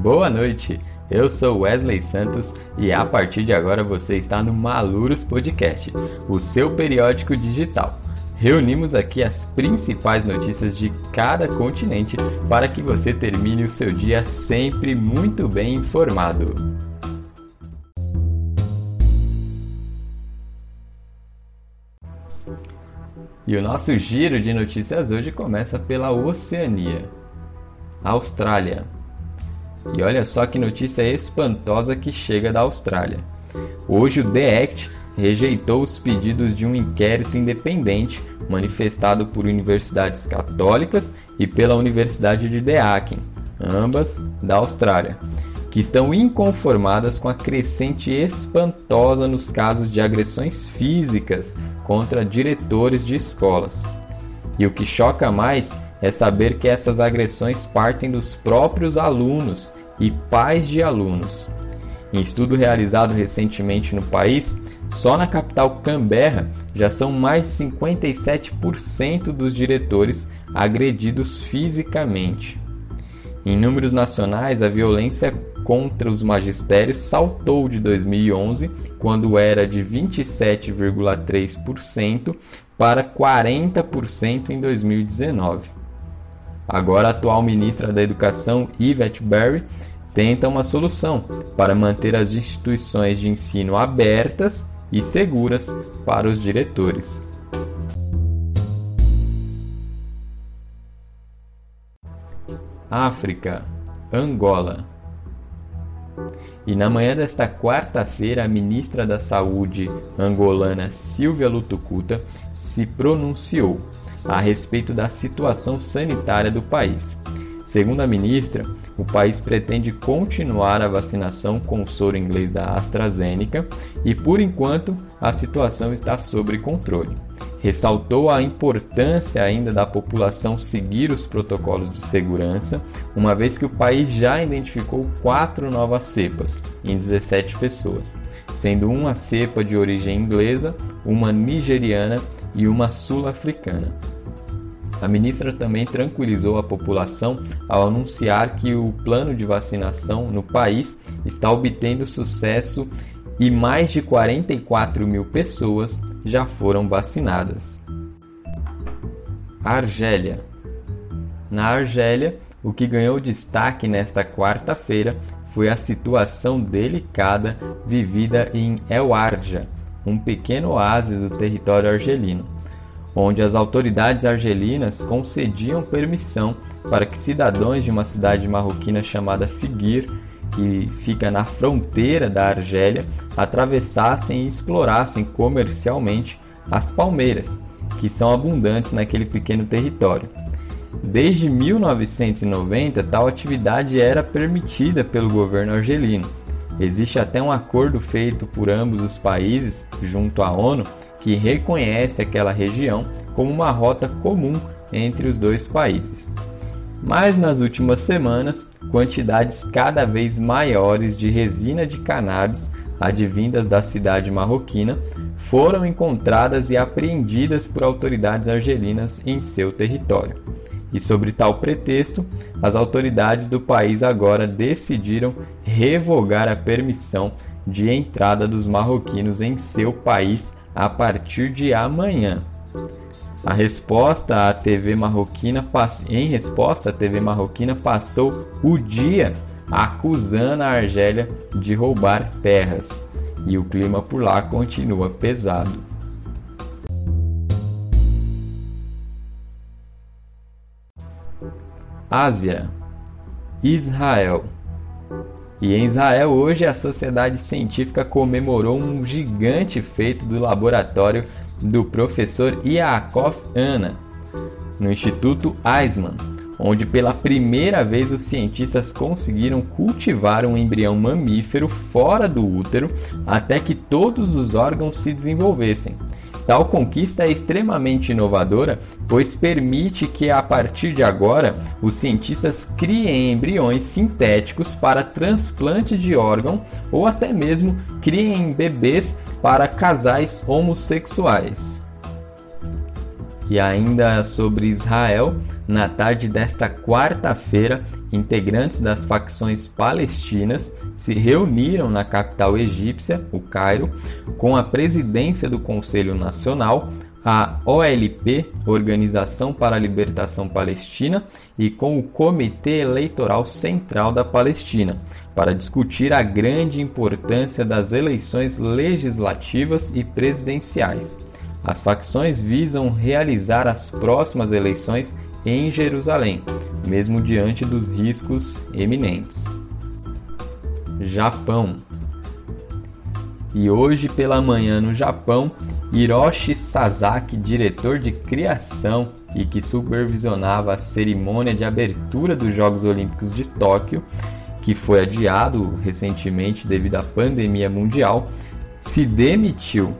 Boa noite, eu sou Wesley Santos e a partir de agora você está no Maluros Podcast, o seu periódico digital. Reunimos aqui as principais notícias de cada continente para que você termine o seu dia sempre muito bem informado. E o nosso giro de notícias hoje começa pela Oceania. Austrália. E olha só que notícia espantosa que chega da Austrália. Hoje o The Act rejeitou os pedidos de um inquérito independente manifestado por universidades católicas e pela Universidade de Deakin, ambas da Austrália, que estão inconformadas com a crescente espantosa nos casos de agressões físicas contra diretores de escolas. E o que choca mais é saber que essas agressões partem dos próprios alunos e pais de alunos. Em estudo realizado recentemente no país, só na capital Canberra já são mais de 57% dos diretores agredidos fisicamente. Em números nacionais, a violência contra os magistérios saltou de 2011, quando era de 27,3%, para 40% em 2019. Agora, a atual ministra da Educação, Yvette Berry, tenta uma solução para manter as instituições de ensino abertas e seguras para os diretores. África, Angola. E na manhã desta quarta-feira, a ministra da Saúde angolana Silvia Lutucuta se pronunciou a respeito da situação sanitária do país. Segundo a ministra, o país pretende continuar a vacinação com o soro inglês da AstraZeneca e, por enquanto, a situação está sob controle. Ressaltou a importância ainda da população seguir os protocolos de segurança, uma vez que o país já identificou quatro novas cepas em 17 pessoas, sendo uma cepa de origem inglesa, uma nigeriana e uma sul-africana. A ministra também tranquilizou a população ao anunciar que o plano de vacinação no país está obtendo sucesso e mais de 44 mil pessoas já foram vacinadas. Argélia. Na Argélia, o que ganhou destaque nesta quarta-feira foi a situação delicada vivida em El Arja, um pequeno oásis do território argelino onde as autoridades argelinas concediam permissão para que cidadãos de uma cidade marroquina chamada Figuir, que fica na fronteira da Argélia, atravessassem e explorassem comercialmente as palmeiras, que são abundantes naquele pequeno território. Desde 1990, tal atividade era permitida pelo governo argelino. Existe até um acordo feito por ambos os países junto à ONU que reconhece aquela região como uma rota comum entre os dois países. Mas nas últimas semanas, quantidades cada vez maiores de resina de cannabis advindas da cidade marroquina foram encontradas e apreendidas por autoridades argelinas em seu território. E sobre tal pretexto, as autoridades do país agora decidiram revogar a permissão de entrada dos marroquinos em seu país a partir de amanhã. A resposta à TV marroquina em resposta, a TV marroquina passou o dia acusando a Argélia de roubar terras e o clima por lá continua pesado. Ásia, Israel. E em Israel, hoje, a sociedade científica comemorou um gigante feito do laboratório do professor Yaakov Ana, no Instituto Eisman, onde pela primeira vez os cientistas conseguiram cultivar um embrião mamífero fora do útero até que todos os órgãos se desenvolvessem. Tal conquista é extremamente inovadora, pois permite que a partir de agora os cientistas criem embriões sintéticos para transplante de órgão ou até mesmo criem bebês para casais homossexuais. E ainda sobre Israel, na tarde desta quarta-feira, integrantes das facções palestinas se reuniram na capital egípcia, o Cairo, com a presidência do Conselho Nacional, a OLP, Organização para a Libertação Palestina, e com o Comitê Eleitoral Central da Palestina, para discutir a grande importância das eleições legislativas e presidenciais. As facções visam realizar as próximas eleições em Jerusalém, mesmo diante dos riscos eminentes. Japão E hoje pela manhã no Japão, Hiroshi Sasaki, diretor de criação e que supervisionava a cerimônia de abertura dos Jogos Olímpicos de Tóquio, que foi adiado recentemente devido à pandemia mundial, se demitiu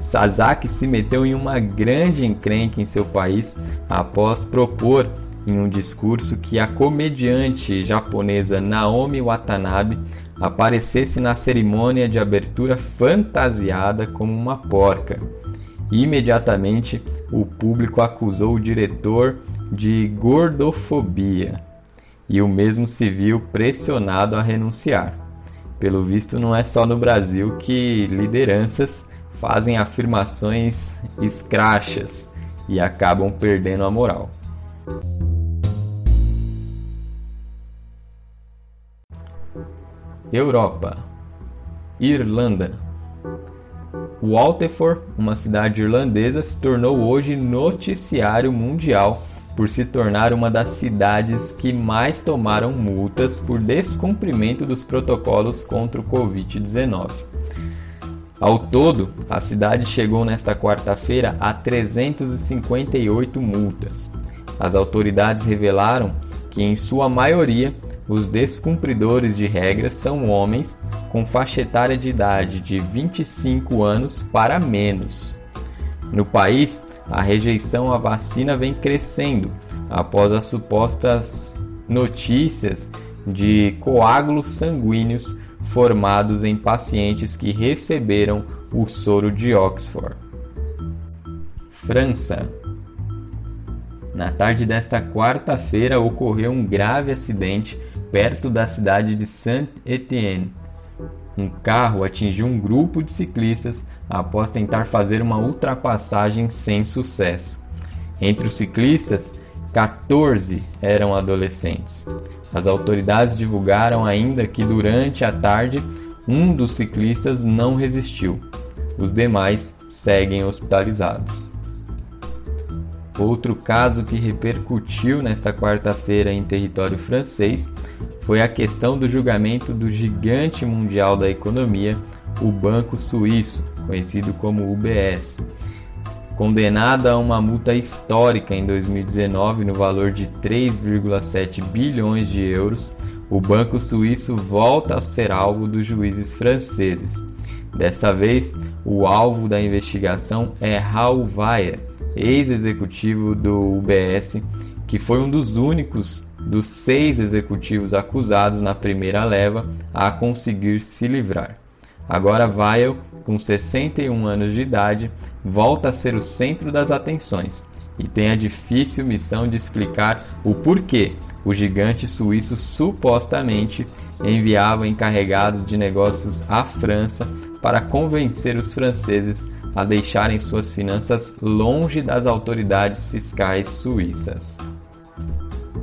Sasaki se meteu em uma grande encrenca em seu país após propor em um discurso que a comediante japonesa Naomi Watanabe aparecesse na cerimônia de abertura fantasiada como uma porca. Imediatamente, o público acusou o diretor de gordofobia e o mesmo se viu pressionado a renunciar. Pelo visto, não é só no Brasil que lideranças fazem afirmações escrachas e acabam perdendo a moral. Europa Irlanda Waterford, uma cidade irlandesa, se tornou hoje noticiário mundial por se tornar uma das cidades que mais tomaram multas por descumprimento dos protocolos contra o Covid-19. Ao todo, a cidade chegou nesta quarta-feira a 358 multas. As autoridades revelaram que, em sua maioria, os descumpridores de regras são homens com faixa etária de idade de 25 anos para menos. No país, a rejeição à vacina vem crescendo após as supostas notícias de coágulos sanguíneos formados em pacientes que receberam o soro de Oxford. França. Na tarde desta quarta-feira ocorreu um grave acidente perto da cidade de Saint-Étienne. Um carro atingiu um grupo de ciclistas após tentar fazer uma ultrapassagem sem sucesso. Entre os ciclistas, 14 eram adolescentes. As autoridades divulgaram ainda que durante a tarde um dos ciclistas não resistiu. Os demais seguem hospitalizados. Outro caso que repercutiu nesta quarta-feira em território francês foi a questão do julgamento do gigante mundial da economia, o Banco Suíço, conhecido como UBS, Condenada a uma multa histórica em 2019 no valor de 3,7 bilhões de euros, o banco suíço volta a ser alvo dos juízes franceses. Dessa vez, o alvo da investigação é Raul Weyer, ex-executivo do UBS, que foi um dos únicos dos seis executivos acusados na primeira leva a conseguir se livrar. Agora Weil com 61 anos de idade, volta a ser o centro das atenções e tem a difícil missão de explicar o porquê o gigante suíço supostamente enviava encarregados de negócios à França para convencer os franceses a deixarem suas finanças longe das autoridades fiscais suíças.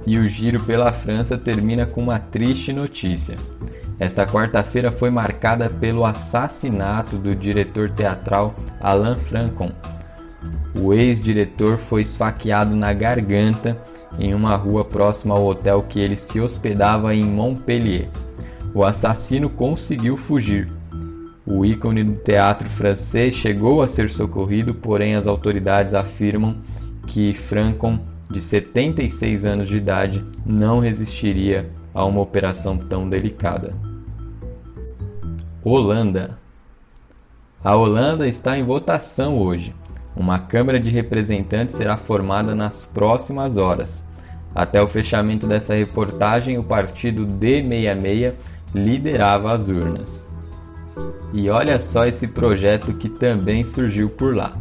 E o giro pela França termina com uma triste notícia. Esta quarta-feira foi marcada pelo assassinato do diretor teatral Alain Francon. O ex-diretor foi esfaqueado na garganta em uma rua próxima ao hotel que ele se hospedava em Montpellier. O assassino conseguiu fugir. O ícone do teatro francês chegou a ser socorrido, porém as autoridades afirmam que Francon, de 76 anos de idade, não resistiria a uma operação tão delicada. Holanda. A Holanda está em votação hoje. Uma Câmara de Representantes será formada nas próximas horas. Até o fechamento dessa reportagem, o partido D66 liderava as urnas. E olha só esse projeto que também surgiu por lá.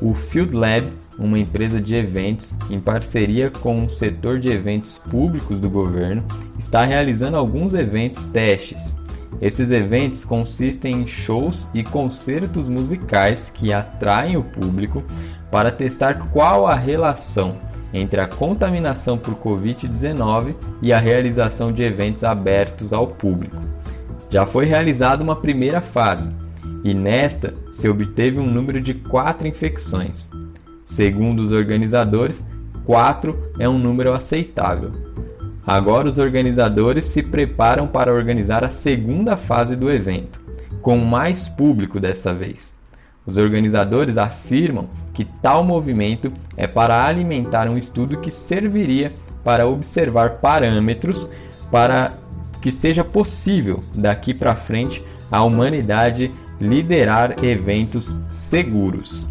O Field Lab uma empresa de eventos, em parceria com o setor de eventos públicos do governo, está realizando alguns eventos testes. Esses eventos consistem em shows e concertos musicais que atraem o público para testar qual a relação entre a contaminação por Covid-19 e a realização de eventos abertos ao público. Já foi realizada uma primeira fase, e nesta se obteve um número de quatro infecções. Segundo os organizadores, 4 é um número aceitável. Agora os organizadores se preparam para organizar a segunda fase do evento, com mais público dessa vez. Os organizadores afirmam que tal movimento é para alimentar um estudo que serviria para observar parâmetros para que seja possível daqui para frente a humanidade liderar eventos seguros.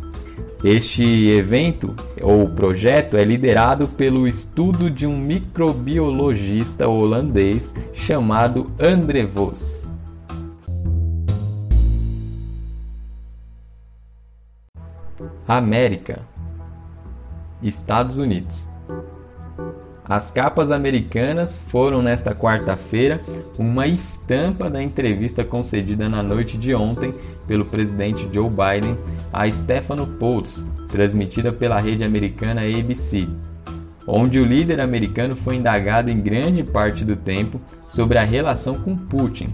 Este evento ou projeto é liderado pelo estudo de um microbiologista holandês chamado André Vos. América Estados Unidos as capas americanas foram nesta quarta-feira uma estampa da entrevista concedida na noite de ontem pelo presidente Joe Biden a Stefano Poulsen, transmitida pela rede americana ABC, onde o líder americano foi indagado em grande parte do tempo sobre a relação com Putin.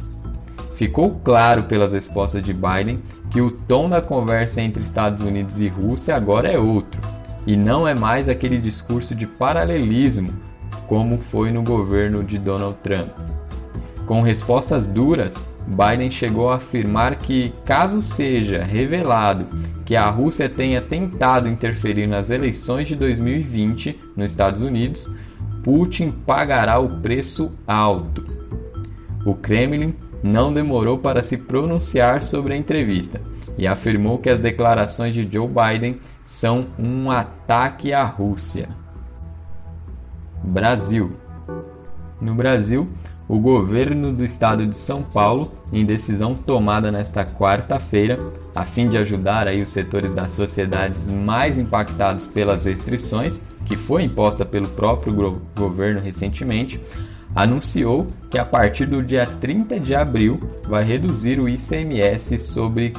Ficou claro pelas respostas de Biden que o tom da conversa entre Estados Unidos e Rússia agora é outro, e não é mais aquele discurso de paralelismo como foi no governo de Donald Trump. Com respostas duras, Biden chegou a afirmar que, caso seja revelado que a Rússia tenha tentado interferir nas eleições de 2020 nos Estados Unidos, Putin pagará o preço alto. O Kremlin não demorou para se pronunciar sobre a entrevista e afirmou que as declarações de Joe Biden são um ataque à Rússia. Brasil. No Brasil, o governo do estado de São Paulo, em decisão tomada nesta quarta-feira, a fim de ajudar aí os setores das sociedades mais impactados pelas restrições que foi imposta pelo próprio governo recentemente, anunciou que a partir do dia 30 de abril vai reduzir o ICMS sobre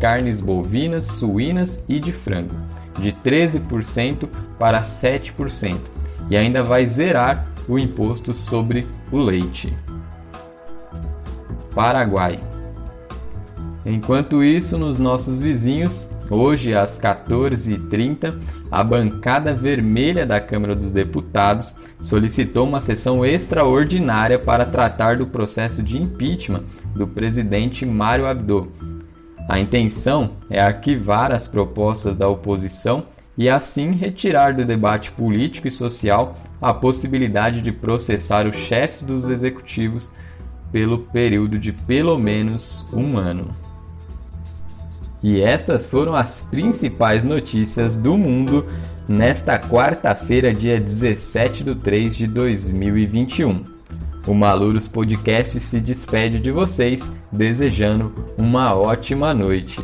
carnes bovinas, suínas e de frango, de 13% para 7% e ainda vai zerar o imposto sobre o leite. Paraguai. Enquanto isso, nos nossos vizinhos, hoje às 14h30, a bancada vermelha da Câmara dos Deputados solicitou uma sessão extraordinária para tratar do processo de impeachment do presidente Mário Abdo. A intenção é arquivar as propostas da oposição e assim retirar do debate político e social a possibilidade de processar os chefes dos executivos pelo período de pelo menos um ano. E estas foram as principais notícias do mundo nesta quarta-feira, dia 17 de 3 de 2021. O Maluros Podcast se despede de vocês, desejando uma ótima noite.